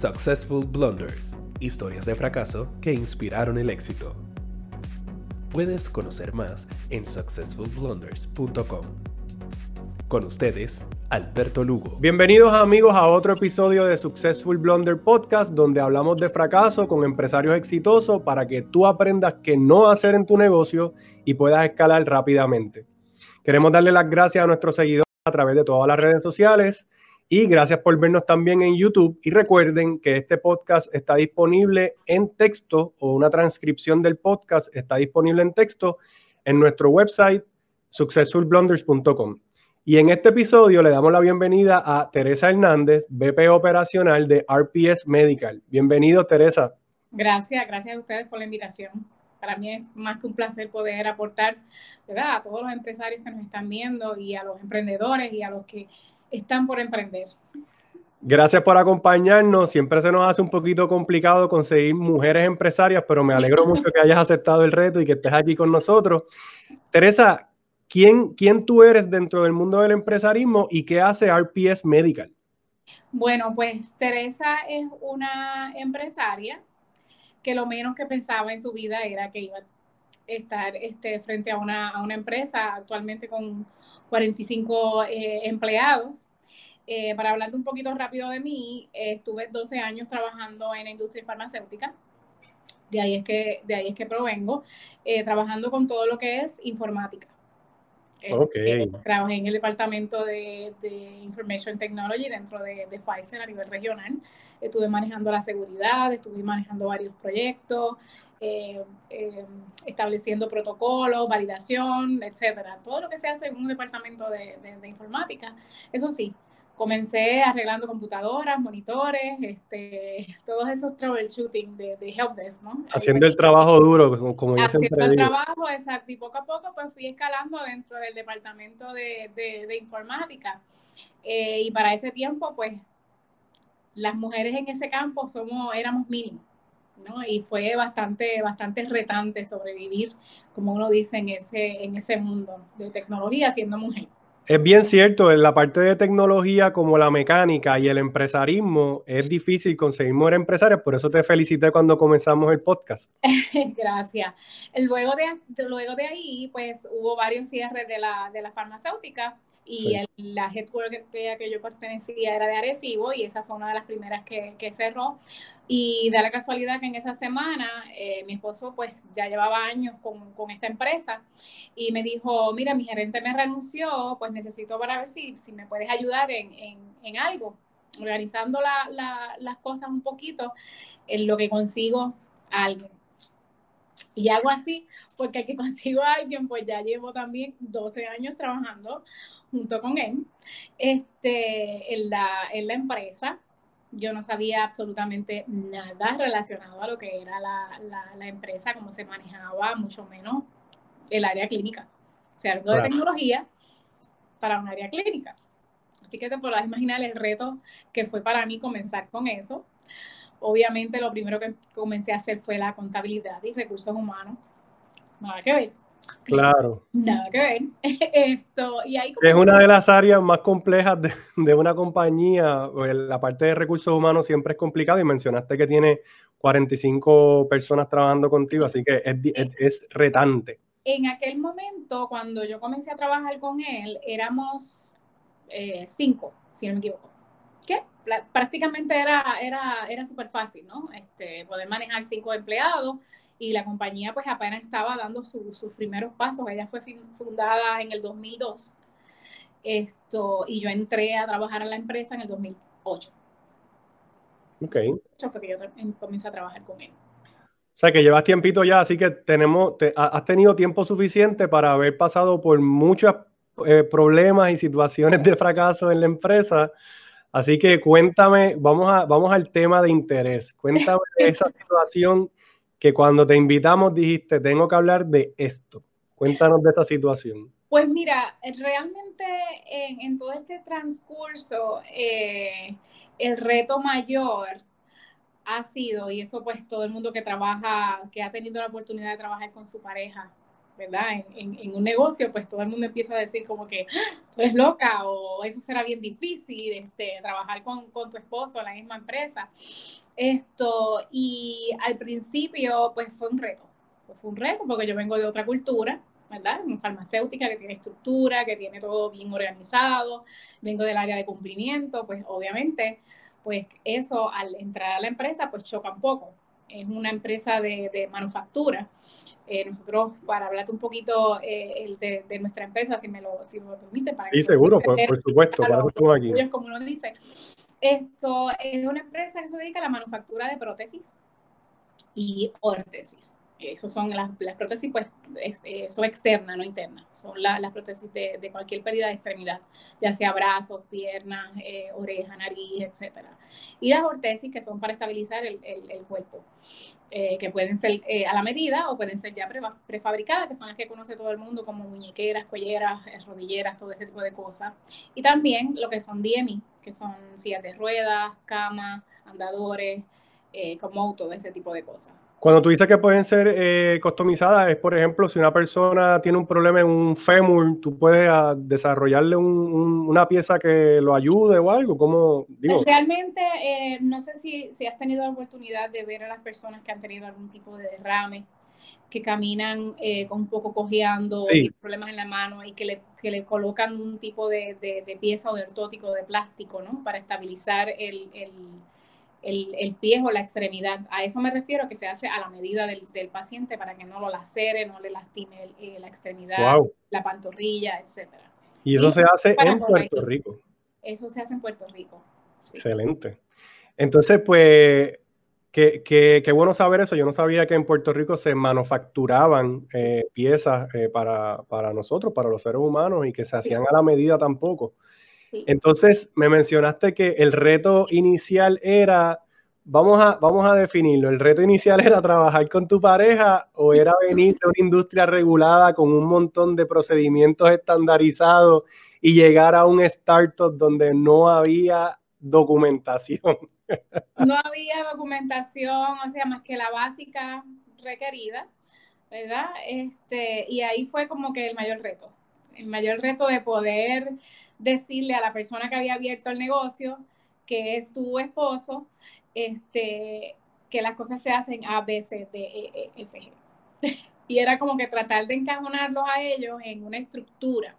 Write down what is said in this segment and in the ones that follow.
Successful Blunders, historias de fracaso que inspiraron el éxito. Puedes conocer más en successfulblunders.com. Con ustedes, Alberto Lugo. Bienvenidos amigos a otro episodio de Successful Blunder Podcast, donde hablamos de fracaso con empresarios exitosos para que tú aprendas qué no hacer en tu negocio y puedas escalar rápidamente. Queremos darle las gracias a nuestros seguidores a través de todas las redes sociales y gracias por vernos también en YouTube. Y recuerden que este podcast está disponible en texto o una transcripción del podcast está disponible en texto en nuestro website successfulblunders.com. Y en este episodio le damos la bienvenida a Teresa Hernández, VP operacional de RPS Medical. Bienvenido, Teresa. Gracias, gracias a ustedes por la invitación. Para mí es más que un placer poder aportar ¿verdad? a todos los empresarios que nos están viendo y a los emprendedores y a los que están por emprender. Gracias por acompañarnos. Siempre se nos hace un poquito complicado conseguir mujeres empresarias, pero me alegro mucho que hayas aceptado el reto y que estés aquí con nosotros. Teresa, ¿quién, quién tú eres dentro del mundo del empresarismo y qué hace RPS Medical? Bueno, pues Teresa es una empresaria que lo menos que pensaba en su vida era que iba a estar este, frente a una, a una empresa actualmente con 45 eh, empleados. Eh, para hablarte un poquito rápido de mí, estuve 12 años trabajando en la industria farmacéutica. De ahí es que, de ahí es que provengo, eh, trabajando con todo lo que es informática. Okay. trabajé en el departamento de, de Information Technology dentro de, de, Pfizer a nivel regional. Estuve manejando la seguridad, estuve manejando varios proyectos, eh, eh, estableciendo protocolos, validación, etcétera. Todo lo que se hace en un departamento de, de, informática. Eso sí, comencé arreglando computadoras, monitores, este, todos esos troubleshooting de, de helpdesk, ¿no? Haciendo el trabajo duro, como, como Haciendo el trabajo, exacto, y poco a poco pues fui escalando dentro del departamento de, de informática. Eh, y para ese tiempo, pues, las mujeres en ese campo somos, éramos mínimos. Y fue bastante, bastante retante sobrevivir, como uno dice, en ese, en ese mundo de tecnología siendo mujer. Es bien cierto, en la parte de tecnología como la mecánica y el empresarismo es difícil conseguir mujeres empresarias, por eso te felicité cuando comenzamos el podcast. Gracias. Luego de, luego de ahí, pues hubo varios cierres de la, de la farmacéutica y la headquarter que yo pertenecía era de Arecibo y esa fue una de las primeras que, que cerró. Y da la casualidad que en esa semana eh, mi esposo pues ya llevaba años con, con, esta empresa y me dijo, mira, mi gerente me renunció, pues necesito para ver si, si me puedes ayudar en, en, en algo, organizando la, la, las cosas un poquito en lo que consigo a alguien. Y hago así porque al que consigo a alguien, pues ya llevo también 12 años trabajando junto con él este, en, la, en la empresa. Yo no sabía absolutamente nada relacionado a lo que era la, la, empresa, cómo se manejaba, mucho menos el área clínica. O sea, algo de tecnología para un área clínica. Así que te podrás imaginar el reto que fue para mí comenzar con eso. Obviamente lo primero que comencé a hacer fue la contabilidad y recursos humanos. Nada que ver. Claro. Nada que ver. Esto, y ahí es una de las áreas más complejas de, de, una compañía. Pues, la parte de recursos humanos siempre es complicada y mencionaste que tiene 45 personas trabajando contigo, así que es, es, es retante. En aquel momento, cuando yo comencé a trabajar con él, éramos eh, cinco, si no me equivoco. ¿Qué? prácticamente era, era, era súper fácil, ¿no? Este, poder manejar cinco empleados y la compañía pues apenas estaba dando sus primeros pasos. Ella fue fundada en el 2002 esto, y yo entré a trabajar en la empresa en el 2008. Ok. Fue que yo comencé a trabajar con él. O sea, que llevas tiempito ya, así que tenemos, has tenido tiempo suficiente para haber pasado por muchos eh, problemas y situaciones de fracaso en la empresa. Así que cuéntame, vamos, a, vamos al tema de interés. Cuéntame esa situación que cuando te invitamos dijiste, tengo que hablar de esto. Cuéntanos de esa situación. Pues mira, realmente en, todo este transcurso, eh, el reto mayor ha sido, y eso pues todo el mundo que trabaja, que ha tenido la oportunidad de trabajar con su pareja, ¿verdad? En, un negocio, pues todo el mundo empieza a decir como que ah, tú eres loca o eso será bien difícil, este, trabajar con, con tu esposo en la misma empresa. Esto, y al principio, pues fue un reto. Pues fue un reto porque yo vengo de otra cultura, ¿verdad? En farmacéutica que tiene estructura, que tiene todo bien organizado, vengo del área de cumplimiento, pues obviamente, pues eso al entrar a la empresa, pues choca un poco. Es una empresa de, de manufactura eh, nosotros, para hablarte un poquito eh, de, nuestra empresa, si me lo, si me lo permite. Para sí, seguro, por, supuesto, para eso aquí. Como uno dice. Esto es una empresa que se dedica a la manufactura de prótesis y órtesis. Esas son las, prótesis, pues, eh, son externas, no internas. Son las prótesis de, cualquier pérdida de extremidad, ya sea brazos, piernas, eh, oreja, nariz, etc. Y las ortesis, que son para estabilizar el, cuerpo, eh, que pueden ser a la medida o pueden ser ya prefabricadas, que son las que conoce todo el mundo, como muñequeras, cuelleras, rodilleras, todo ese tipo de cosas. Y también lo que son DMI, que son sillas de ruedas, camas, andadores, como todo ese tipo de cosas. Cuando tú dices que pueden ser eh, customizadas, es por ejemplo, si una persona tiene un problema en un fémur, tú puedes ah, desarrollarle una pieza que lo ayude o algo. ¿Cómo, digo? Realmente, eh, no sé si, si, has tenido la oportunidad de ver a las personas que han tenido algún tipo de derrame, que caminan eh, con un poco cojeando, problemas en la mano y que le, que le colocan un tipo de, de, pieza o de ortótico de plástico, ¿no? Para estabilizar el, el el, el, pie o la extremidad. A eso me refiero, que se hace a la medida del, paciente para que no lo lacere, no le lastime eh, la extremidad, la pantorrilla, etc. Y eso se hace en Puerto Rico. Eso se hace en Puerto Rico. Excelente. Entonces, pues, qué, qué, bueno saber eso. Yo no sabía que en Puerto Rico se manufacturaban eh, piezas eh, para, para, nosotros, para los seres humanos, y que se hacían a la medida tampoco. Entonces, me mencionaste que el reto inicial era, vamos a, vamos a definirlo, el reto inicial era trabajar con tu pareja o era venir de una industria regulada con un montón de procedimientos estandarizados y llegar a un startup donde no había documentación. No había documentación, o sea, más que la básica requerida, ¿verdad? Este, y ahí fue como que el mayor reto, el mayor reto de poder decirle a la persona que había abierto el negocio, que es tu esposo, este, que las cosas se hacen A, B, C, D, E, E, F, G. y era como que tratar de encajonarlos a ellos en una estructura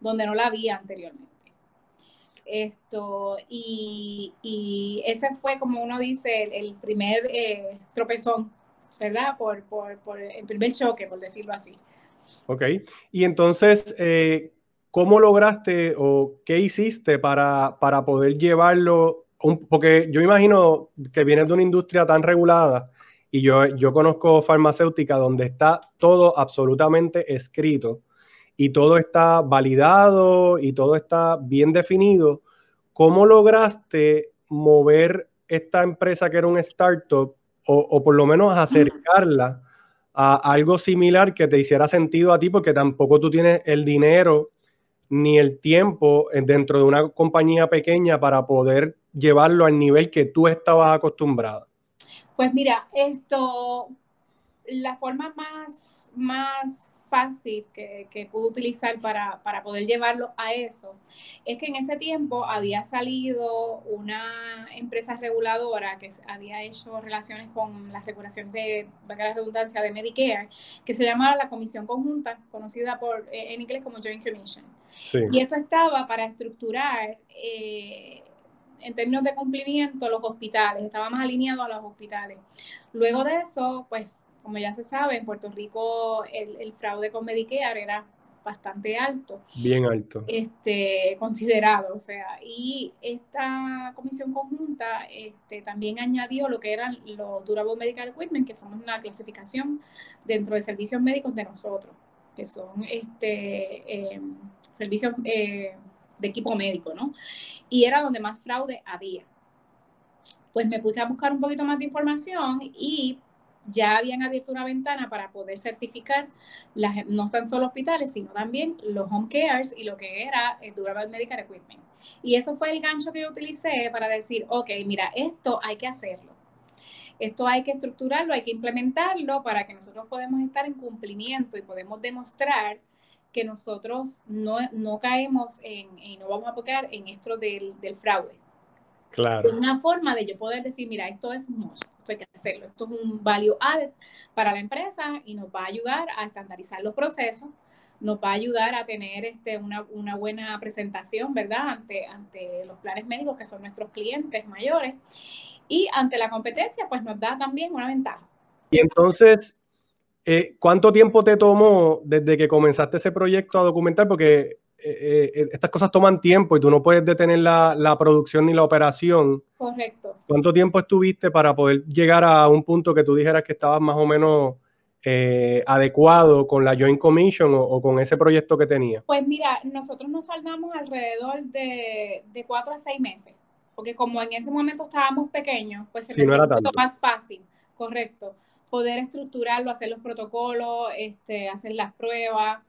donde no la había anteriormente. Esto, y, ese fue, como uno dice, el, primer eh, tropezón, ¿verdad? Por, por, por, el primer choque, por decirlo así. Ok, y entonces, eh, ¿cómo lograste o qué hiciste para, para poder llevarlo? porque yo imagino que vienes de una industria tan regulada y yo, yo conozco farmacéutica donde está todo absolutamente escrito y todo está validado y todo está bien definido. ¿Cómo lograste mover esta empresa que era un startup o, o por lo menos acercarla a algo similar que te hiciera sentido a ti porque tampoco tú tienes el dinero ni el tiempo dentro de una compañía pequeña para poder llevarlo al nivel que tú estabas acostumbrada? Pues mira, esto, la forma más, más fácil que, que pude utilizar para, poder llevarlo a eso es que en ese tiempo había salido una empresa reguladora que había hecho relaciones con la regulación de, la redundancia, de Medicare, que se llamaba la Comisión Conjunta, conocida por, eh, en inglés como Joint Commission. Y esto estaba para estructurar... Eh, en términos de cumplimiento, los hospitales, estaba más alineado a los hospitales. Luego de eso, pues como ya se sabe, en Puerto Rico el, fraude con Medicare era bastante alto. Bien alto. Este, considerado, o sea, y esta comisión conjunta este, también añadió lo que eran los Durable Medical Equipment, que son una clasificación dentro de servicios médicos de nosotros, que son este, eh, servicios eh, de equipo médico, ¿no? Y era donde más fraude había. Pues me puse a buscar un poquito más de información y ya habían abierto una ventana para poder certificar las, no tan solo hospitales, sino también los home cares y lo que era el Durable Medical Equipment. Y eso fue el gancho que yo utilicé para decir, ok, mira, esto hay que hacerlo. Esto hay que estructurarlo, hay que implementarlo para que nosotros podamos estar en cumplimiento y podemos demostrar que nosotros no, no caemos en, y no vamos a tocar en esto del, del fraude. Claro. Es una forma de yo poder decir, mira, esto es un esto que hacerlo, esto es un value added para la empresa y nos va a ayudar a estandarizar los procesos, nos va a ayudar a tener este, una, una, buena presentación, ¿verdad? Ante, ante los planes médicos que son nuestros clientes mayores y ante la competencia, pues nos da también una ventaja. Y entonces, eh, ¿cuánto tiempo te tomó desde que comenzaste ese proyecto a documentar? Porque eh, eh, estas cosas toman tiempo y tú no puedes detener la, la, producción ni la operación. Correcto. ¿Cuánto tiempo estuviste para poder llegar a un punto que tú dijeras que estabas más o menos eh, adecuado con la Joint Commission o, o, con ese proyecto que tenía? Pues mira, nosotros nos tardamos alrededor de, de cuatro a seis meses porque como en ese momento estábamos pequeños, pues se sí, no era tanto. más fácil, correcto, poder estructurarlo, hacer los protocolos, este, hacer las pruebas,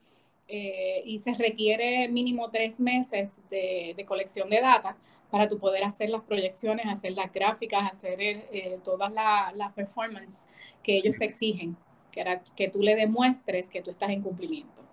eh, y se requiere mínimo tres meses de, de, colección de data para tu poder hacer las proyecciones, hacer las gráficas, hacer eh, todas las la performance que ellos te exigen, que, era, que tú le demuestres que tú estás en cumplimiento.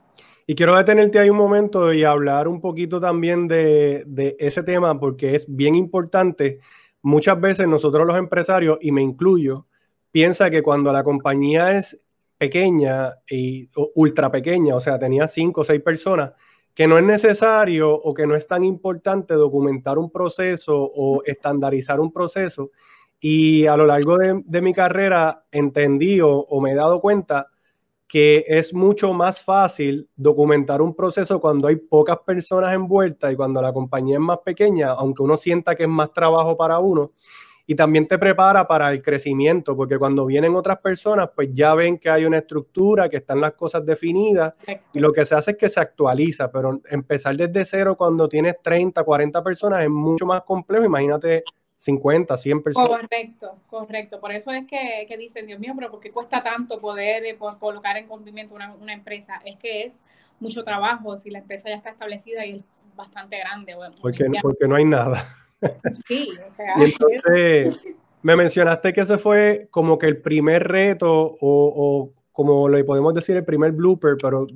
Y quiero detenerte ahí un momento y hablar un poquito también de, de, ese tema porque es bien importante. Muchas veces nosotros los empresarios, y me incluyo, piensa que cuando la compañía es pequeña y ultra pequeña, o sea, tenía cinco o seis personas, que no es necesario o que no es tan importante documentar un proceso o estandarizar un proceso. Y a lo largo de, mi carrera entendí o, o me he dado cuenta que es mucho más fácil documentar un proceso cuando hay pocas personas envueltas y cuando la compañía es más pequeña, aunque uno sienta que es más trabajo para uno. Y también te prepara para el crecimiento, porque cuando vienen otras personas, pues ya ven que hay una estructura, que están las cosas definidas, y lo que se hace es que se actualiza, pero empezar desde cero cuando tienes 30, 40 personas es mucho más complejo. Imagínate 50, 100 personas. Correcto, correcto. Por eso es que, que dicen, Dios mío, pero ¿por qué cuesta tanto poder eh, colocar en cumplimiento una, una, empresa? Es que es mucho trabajo si la empresa ya está establecida y es bastante grande. Bueno, porque, porque no hay nada. Sí, o sea. Y entonces, me mencionaste que ese fue como que el primer reto o, o como le podemos decir, el primer blooper, pero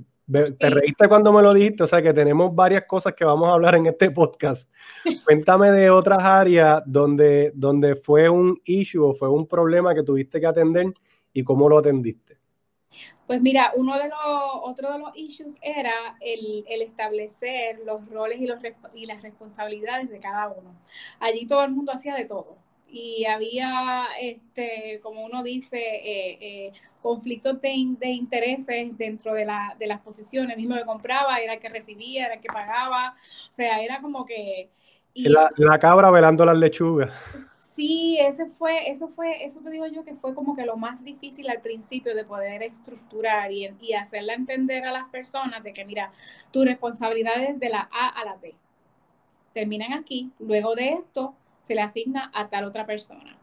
te reíste cuando me lo dijiste, o sea que tenemos varias cosas que vamos a hablar en este podcast. Cuéntame de otras áreas donde, donde fue un issue o fue un problema que tuviste que atender y cómo lo atendiste. Pues mira, uno de los, otro de los issues era el, el establecer los roles y, los, y las responsabilidades de cada uno. Allí todo el mundo hacía de todo y había, este, como uno dice, eh, eh, conflictos de, de, intereses dentro de, la, de las posiciones. El mismo que compraba era el que recibía, era el que pagaba. O sea, era como que... Y, la, la, cabra velando las lechugas. Sí, ese fue, eso fue, eso te digo yo que fue como que lo más difícil al principio de poder estructurar y, y hacerla entender a las personas de que, mira, tu responsabilidad es de la A a la B. Terminan aquí, luego de esto, se le asigna a tal otra persona.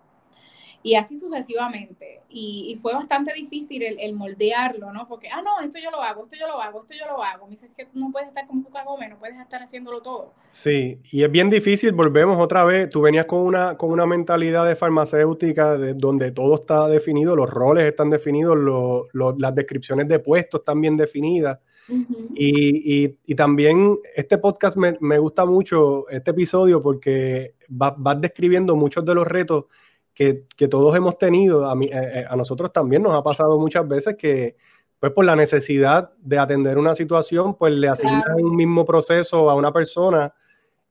Y así sucesivamente. Y, y fue bastante difícil el, el, moldearlo, ¿no? Porque, ah, no, esto yo lo hago, esto yo lo hago, esto yo lo hago. Me dices que tú no puedes estar como un no puedes estar haciéndolo todo. Sí, y es bien difícil, volvemos otra vez. Tú venías con una, con una mentalidad de farmacéutica de, donde todo está definido, los roles están definidos, lo, lo, las descripciones de puestos están bien definidas. Uh -huh. y, y, y, también este podcast me, me, gusta mucho, este episodio, porque vas va describiendo muchos de los retos que, que todos hemos tenido. A, mí, eh, a, nosotros también nos ha pasado muchas veces que, pues por la necesidad de atender una situación, pues le asignan claro. un mismo proceso a una persona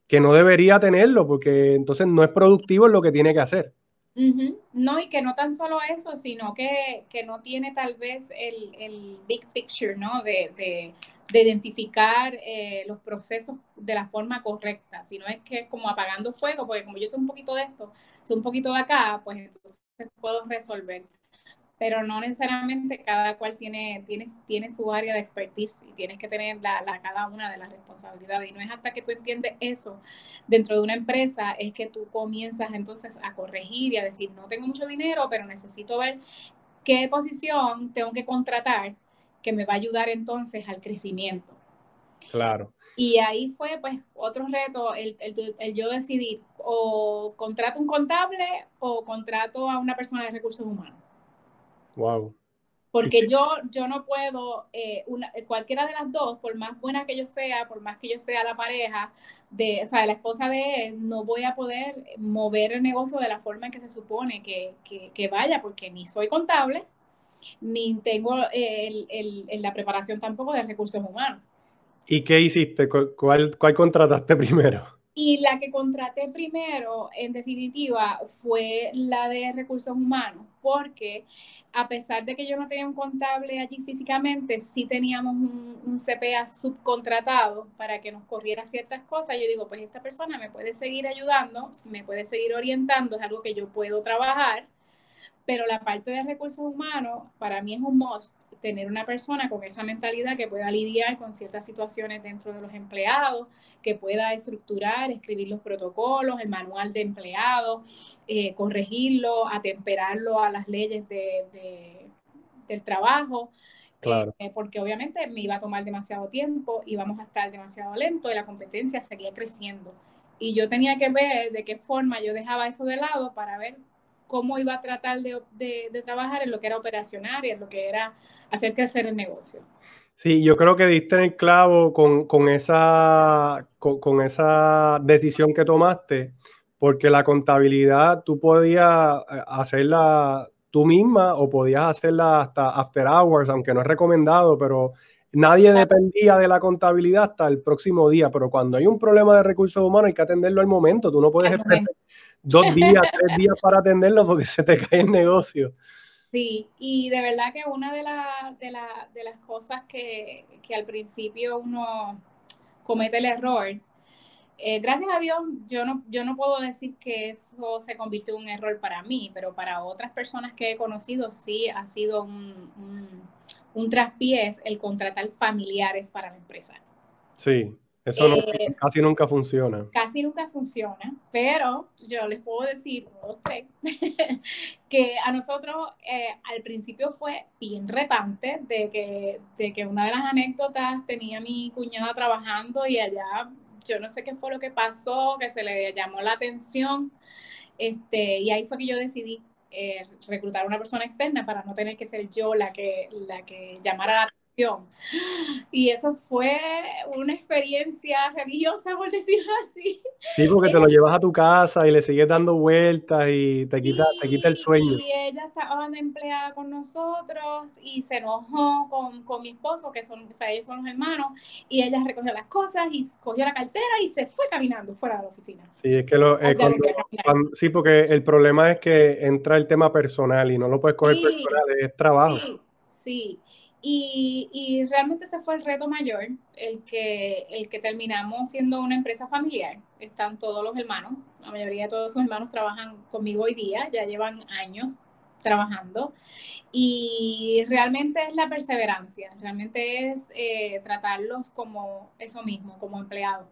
que no debería tenerlo, porque entonces no es productivo en lo que tiene que hacer. Uh -huh. No, y que no tan solo eso, sino que, que no tiene tal vez el, el big picture, ¿no? De, de, de identificar eh, los procesos de la forma correcta, sino es que es como apagando fuego, porque como yo sé un poquito de esto, sé un poquito de acá, pues entonces puedo resolver. Pero no necesariamente cada cual tiene, tiene, tiene su área de expertise y tienes que tener la, cada una de las responsabilidades. Y no es hasta que tú entiendes eso dentro de una empresa, es que tú comienzas entonces a corregir y a decir, no tengo mucho dinero, pero necesito ver qué posición tengo que contratar que me va a ayudar entonces al crecimiento. Claro. Y ahí fue pues otro reto, el, el, yo decidir o contrato un contable o contrato a una persona de recursos humanos. Wow. Porque yo, yo no puedo, eh, una, cualquiera de las dos, por más buena que yo sea, por más que yo sea la pareja, de, o sea, la esposa de él, no voy a poder mover el negocio de la forma en que se supone que, que, que vaya, porque ni soy contable, ni tengo el, el, la preparación tampoco de recursos humanos. ¿Y qué hiciste? ¿Cuál, contrataste primero? Y la que contraté primero, en definitiva, fue la de recursos humanos, porque a pesar de que yo no tenía un contable allí físicamente, sí teníamos un, un, CPA subcontratado para que nos corriera ciertas cosas. Yo digo, pues esta persona me puede seguir ayudando, me puede seguir orientando, es algo que yo puedo trabajar pero la parte de recursos humanos, para mí es un must tener una persona con esa mentalidad que pueda lidiar con ciertas situaciones dentro de los empleados, que pueda estructurar, escribir los protocolos, el manual de empleados, eh, corregirlo, atemperarlo a las leyes de, del trabajo. Claro. Eh, porque obviamente me iba a tomar demasiado tiempo, íbamos a estar demasiado lento y la competencia seguía creciendo. Y yo tenía que ver de qué forma yo dejaba eso de lado para ver cómo iba a tratar de, trabajar en lo que era operacional y en lo que era hacer crecer el negocio. Sí, yo creo que diste en el clavo con, esa, con, esa decisión que tomaste, porque la contabilidad tú podías eh, hacerla tú misma o podías hacerla hasta after hours, aunque no es recomendado, pero nadie dependía de la contabilidad hasta el próximo día. Pero cuando hay un problema de recursos humanos hay que atenderlo al momento, tú no puedes esperar dos días, tres días para atenderlo porque se te cae el negocio. Sí, y de verdad que una de, de, de las cosas que, que, al principio uno comete el error, eh, gracias a Dios, yo no, yo no puedo decir que eso se convirtió en un error para mí, pero para otras personas que he conocido sí ha sido un, un, un traspiés el contratar familiares para la empresa. Sí. Eso eh, casi nunca funciona. Casi nunca funciona, pero yo les puedo decir, que a nosotros eh, al principio fue bien retante de que, de que una de las anécdotas tenía mi cuñada trabajando y allá yo no sé qué fue lo que pasó, que se le llamó la atención, este, y ahí fue que yo decidí eh, reclutar a una persona externa para no tener que ser yo la que, la que llamara la y eso fue una experiencia religiosa, por decirlo así. Sí, porque te lo llevas a tu casa y le sigues dando vueltas y te quita, te quita el sueño. Y ella estaba empleada con nosotros y se enojó con, con mi esposo, que son, o sea, ellos son los hermanos, y ella recogió las cosas y cogió la cartera y se fue caminando fuera de la oficina. Sí, es que lo, eh, sí, porque el problema es que entra el tema personal y no lo puedes coger personal, es trabajo. Sí, sí. Y, realmente ese fue el reto mayor, el que, el que terminamos siendo una empresa familiar. Están todos los hermanos, la mayoría de todos sus hermanos trabajan conmigo hoy día, ya llevan años trabajando. Y realmente es la perseverancia, realmente es eh, tratarlos como eso mismo, como empleados.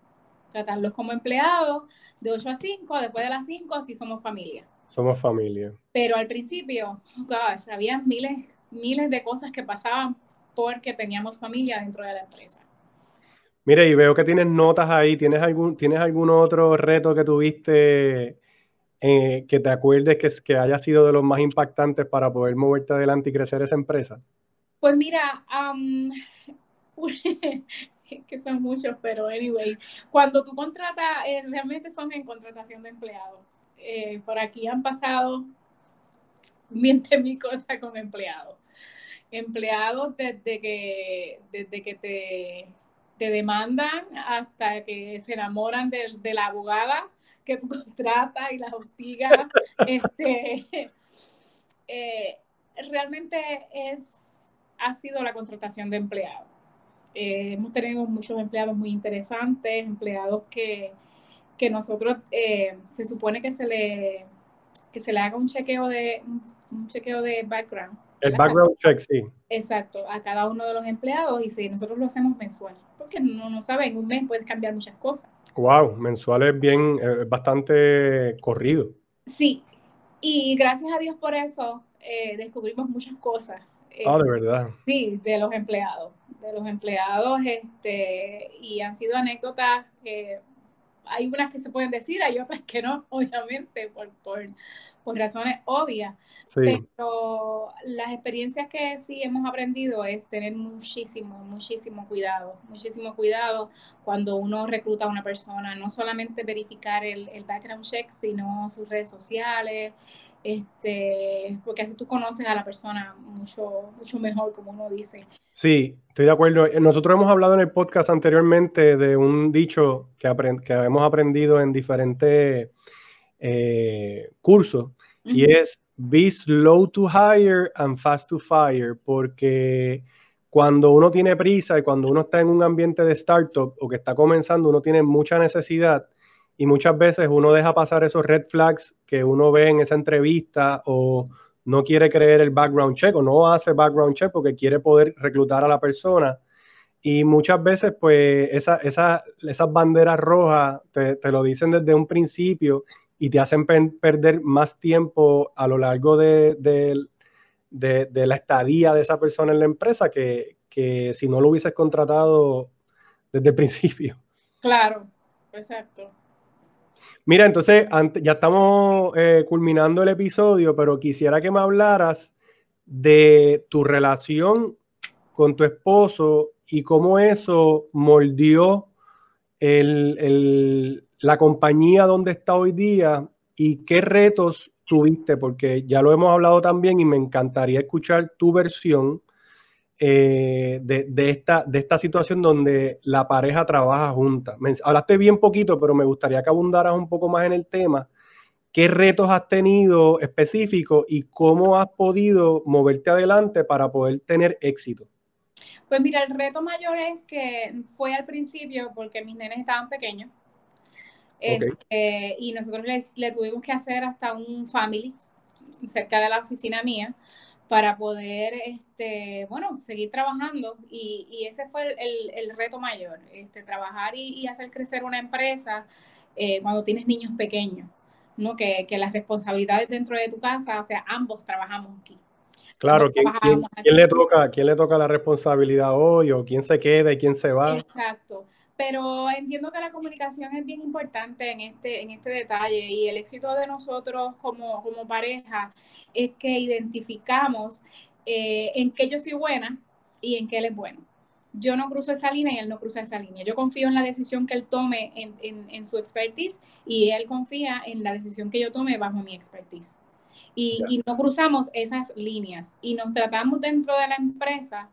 Tratarlos como empleados de 8 a 5, después de las 5, sí somos familia. Somos familia. Pero al principio, gosh, había miles miles de cosas que pasaban porque teníamos familia dentro de la empresa. Mire, y veo que tienes notas ahí. ¿Tienes algún, ¿tienes algún otro reto que tuviste eh, que te acuerdes que, que haya sido de los más impactantes para poder moverte adelante y crecer esa empresa? Pues mira, que son muchos, pero anyway, cuando tú contratas, eh, realmente son en contratación de empleados. Eh, por aquí han pasado miente mi cosa con empleados empleados desde que, desde que te, te demandan hasta que se enamoran de, de la abogada que tú contratas y la hostiga. este, eh, realmente es, ha sido la contratación de empleados. Eh, hemos tenido muchos empleados muy interesantes, empleados que, que nosotros eh, se supone que se le que se le haga un chequeo de un chequeo de background el background check, sí. Exacto, a cada uno de los empleados y si nosotros lo hacemos mensual, porque no, no saben, un mes puedes cambiar muchas cosas. Wow, mensual es bien, es bastante corrido. Sí, y gracias a Dios por eso eh, descubrimos muchas cosas. Eh, ah, de verdad. Sí, de los empleados. de los empleados este, y han sido anécdotas que hay unas que se pueden decir, hay otras que no, obviamente, por, por, por razones obvias. Pero las experiencias que sí hemos aprendido es tener muchísimo, muchísimo cuidado, muchísimo cuidado cuando uno recluta a una persona, no solamente verificar el, el background check, sino sus redes sociales, este, porque así tú conoces a la persona mucho, mucho mejor, como uno dice. Sí, estoy de acuerdo. Nosotros hemos hablado en el podcast anteriormente de un dicho que, que hemos aprendido en diferentes eh, cursos y es be slow to hire and fast to fire, porque cuando uno tiene prisa y cuando uno está en un ambiente de startup o que está comenzando, uno tiene mucha necesidad y muchas veces uno deja pasar esos red flags que uno ve en esa entrevista o no quiere creer el background check o no hace background check porque quiere poder reclutar a la persona. Y muchas veces, pues, esa, esa, esas banderas rojas te, te, lo dicen desde un principio y te hacen perder más tiempo a lo largo de, de, la estadía de esa persona en la empresa que, que si no lo hubieses contratado desde el principio. Claro, exacto. Mira, entonces ya estamos eh, culminando el episodio, pero quisiera que me hablaras de tu relación con tu esposo y cómo eso moldeó el, la compañía donde está hoy día y qué retos tuviste, porque ya lo hemos hablado también y me encantaría escuchar tu versión eh, de, esta, de esta situación donde la pareja trabaja junta. hablaste bien poquito, pero me gustaría que abundaras un poco más en el tema. ¿Qué retos has tenido específicos y cómo has podido moverte adelante para poder tener éxito? Pues mira, el reto mayor es que fue al principio porque mis nenes estaban pequeños este, y nosotros le tuvimos que hacer hasta un family cerca de la oficina mía para poder, este, bueno, seguir trabajando. Y, y ese fue el, el, reto mayor, este, trabajar y, hacer crecer una empresa eh, cuando tienes niños pequeños, ¿no? Que, que, las responsabilidades dentro de tu casa, o sea, ambos trabajamos aquí. Claro, ¿quién, quién, le toca, ¿quién le toca la responsabilidad hoy o quién se queda y quién se va? Exacto pero entiendo que la comunicación es bien importante en este, en este detalle y el éxito de nosotros como, como pareja es que identificamos eh, en qué yo soy buena y en qué él es bueno. Yo no cruzo esa línea y él no cruza esa línea. Yo confío en la decisión que él tome en, en, en su expertise y él confía en la decisión que yo tome bajo mi expertise. Y, y no cruzamos esas líneas y nos tratamos dentro de la empresa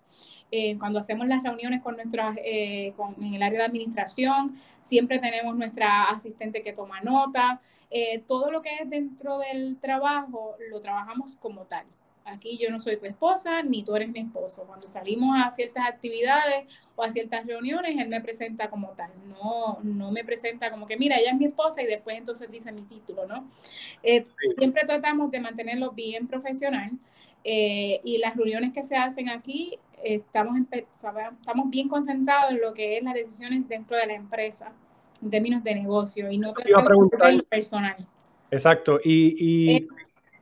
eh, cuando hacemos las reuniones con nuestras, eh, con, en el área de administración, siempre tenemos nuestra asistente que toma nota. Eh, todo lo que es dentro del trabajo lo trabajamos como tal. Aquí yo no soy tu esposa ni tú eres mi esposo. Cuando salimos a ciertas actividades o a ciertas reuniones, él me presenta como tal. No, no me presenta como que, mira, ella es mi esposa y después entonces dice mi título, ¿no? Siempre tratamos de mantenerlo bien profesional. y las reuniones que se hacen aquí estamos, estamos bien concentrados en lo que es las decisiones dentro de la empresa, en términos de negocio, y no el personal. Exacto, y, y eh,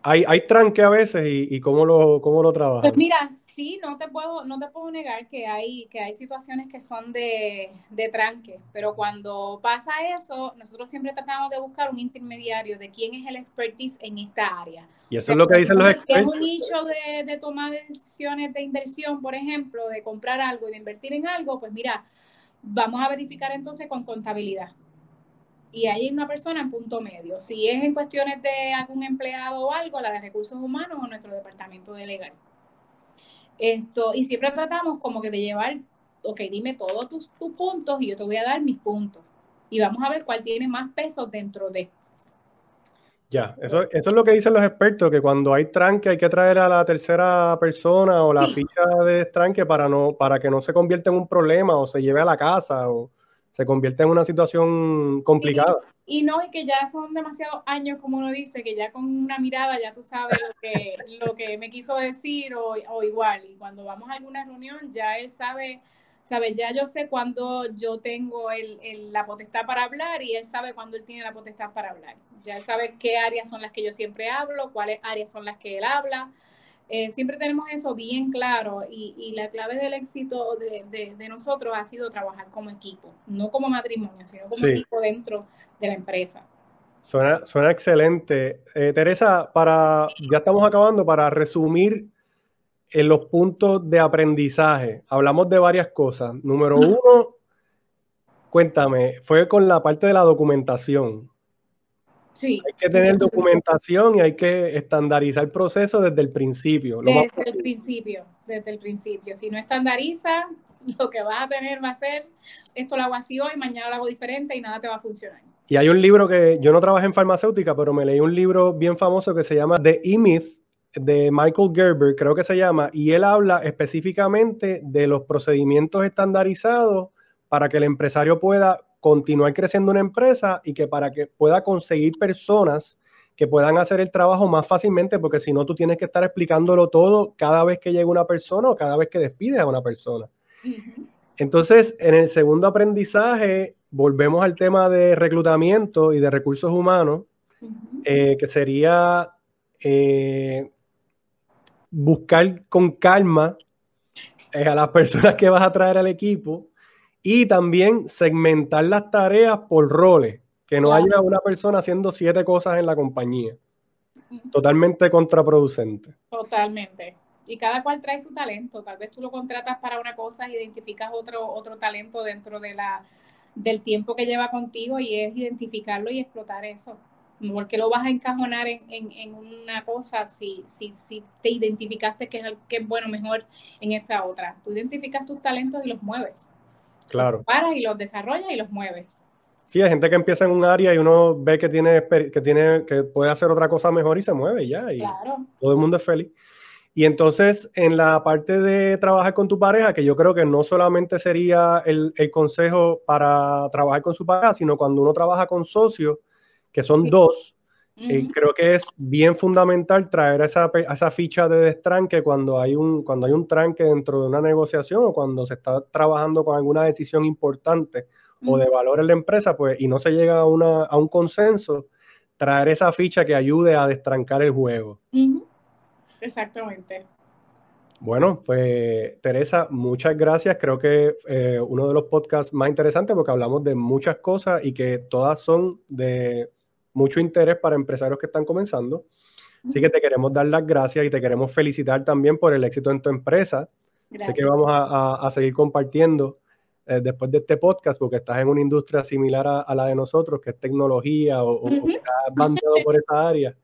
hay, hay tranque a veces, y, y cómo lo, cómo lo trabajan. Pues mira, sí, no te puedo, no te puedo negar que hay, que hay situaciones que son de, de, tranque, pero cuando pasa eso, nosotros siempre tratamos de buscar un intermediario de quién es el expertise en esta área. Y eso es lo que dicen los expertos. Si es un nicho de, de tomar decisiones de inversión, por ejemplo, de comprar algo y de invertir en algo, pues mira, vamos a verificar entonces con contabilidad. Y hay una persona en punto medio. Si es en cuestiones de algún empleado o algo, la de recursos humanos o nuestro departamento de legal. Esto, y siempre tratamos como que de llevar, ok, dime todos tus, tus puntos y yo te voy a dar mis puntos. Y vamos a ver cuál tiene más peso dentro de. Ya, eso, eso es lo que dicen los expertos, que cuando hay tranque hay que traer a la tercera persona o la ficha de tranque para, no, para que no se convierta en un problema o se lleve a la casa o se convierta en una situación complicada. Y, no, y que ya son demasiados años, como uno dice, que ya con una mirada ya tú sabes lo que, lo que me quiso decir o, o igual. Y cuando vamos a alguna reunión ya él sabe ¿sabes? Ya yo sé cuándo yo tengo el, la potestad para hablar y él sabe cuándo él tiene la potestad para hablar. Ya él sabe qué áreas son las que yo siempre hablo, cuáles áreas son las que él habla. Eh, siempre tenemos eso bien claro y, la clave del éxito de, nosotros ha sido trabajar como equipo, no como matrimonio, sino como equipo dentro de la empresa. Suena, suena excelente. Eh, Teresa, para, ya estamos acabando, para resumir en los puntos de aprendizaje, hablamos de varias cosas. Número uno, cuéntame, fue con la parte de la documentación. Sí. Hay que tener documentación y hay que estandarizar el proceso desde el principio. Desde el principio, desde el principio. Si no estandariza, lo que vas a tener va a ser, esto lo hago así hoy, mañana lo hago diferente y nada te va a funcionar. Y hay un libro que yo no trabajé en farmacéutica, pero me leí un libro bien famoso que se llama The E-Myth de Michael Gerber, creo que se llama, y él habla específicamente de los procedimientos estandarizados para que el empresario pueda continuar creciendo una empresa y que para que pueda conseguir personas que puedan hacer el trabajo más fácilmente, porque si no tú tienes que estar explicándolo todo cada vez que llega una persona o cada vez que despides a una persona. Entonces, en el segundo aprendizaje, volvemos al tema de reclutamiento y de recursos humanos, eh, que sería eh, buscar con calma eh, a las personas que vas a traer al equipo y también segmentar las tareas por roles, que no haya una persona haciendo siete cosas en la compañía. Totalmente contraproducente. Totalmente. Y cada cual trae su talento. Tal vez tú lo contratas para una cosa, identificas otro, otro talento dentro de la, del tiempo que lleva contigo y es identificarlo y explotar eso. Porque lo vas a encajonar en, en, una cosa si, si, si te identificaste que es, que es bueno mejor en esa otra. Tú identificas tus talentos y los mueves. Claro. Para y los desarrollas y los mueves. Sí, hay gente que empieza en un área y uno ve que tiene, que tiene, que puede hacer otra cosa mejor y se mueve y ya. Y claro. todo el mundo es feliz. Y entonces, en la parte de trabajar con tu pareja, que yo creo que no solamente sería el, el consejo para trabajar con su pareja, sino cuando uno trabaja con socios, que son dos, eh, creo que es bien fundamental traer esa, esa ficha de destranque cuando hay, un, cuando hay un tranque dentro de una negociación o cuando se está trabajando con alguna decisión importante o de valor en la empresa, pues, y no se llega a, una, a un consenso, traer esa ficha que ayude a destrancar el juego. Exactamente. Bueno, pues Teresa, muchas gracias. Creo que eh, uno de los podcasts más interesantes porque hablamos de muchas cosas y que todas son de mucho interés para empresarios que están comenzando. Así que te queremos dar las gracias y te queremos felicitar también por el éxito en tu empresa. Sé que vamos a, seguir compartiendo eh, después de este podcast porque estás en una industria similar a, la de nosotros, que es tecnología o, o, estás por esa área.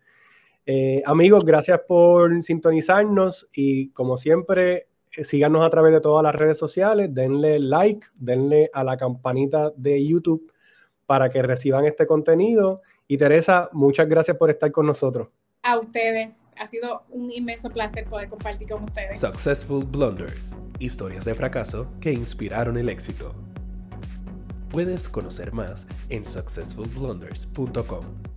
Eh, amigos, gracias por sintonizarnos y como siempre, eh, síganos a través de todas las redes sociales, denle like, denle a la campanita de YouTube para que reciban este contenido. Y Teresa, muchas gracias por estar con nosotros. A ustedes, ha sido un inmenso placer poder compartir con ustedes. Successful Blunders, historias de fracaso que inspiraron el éxito. Puedes conocer más en successfulblunders.com.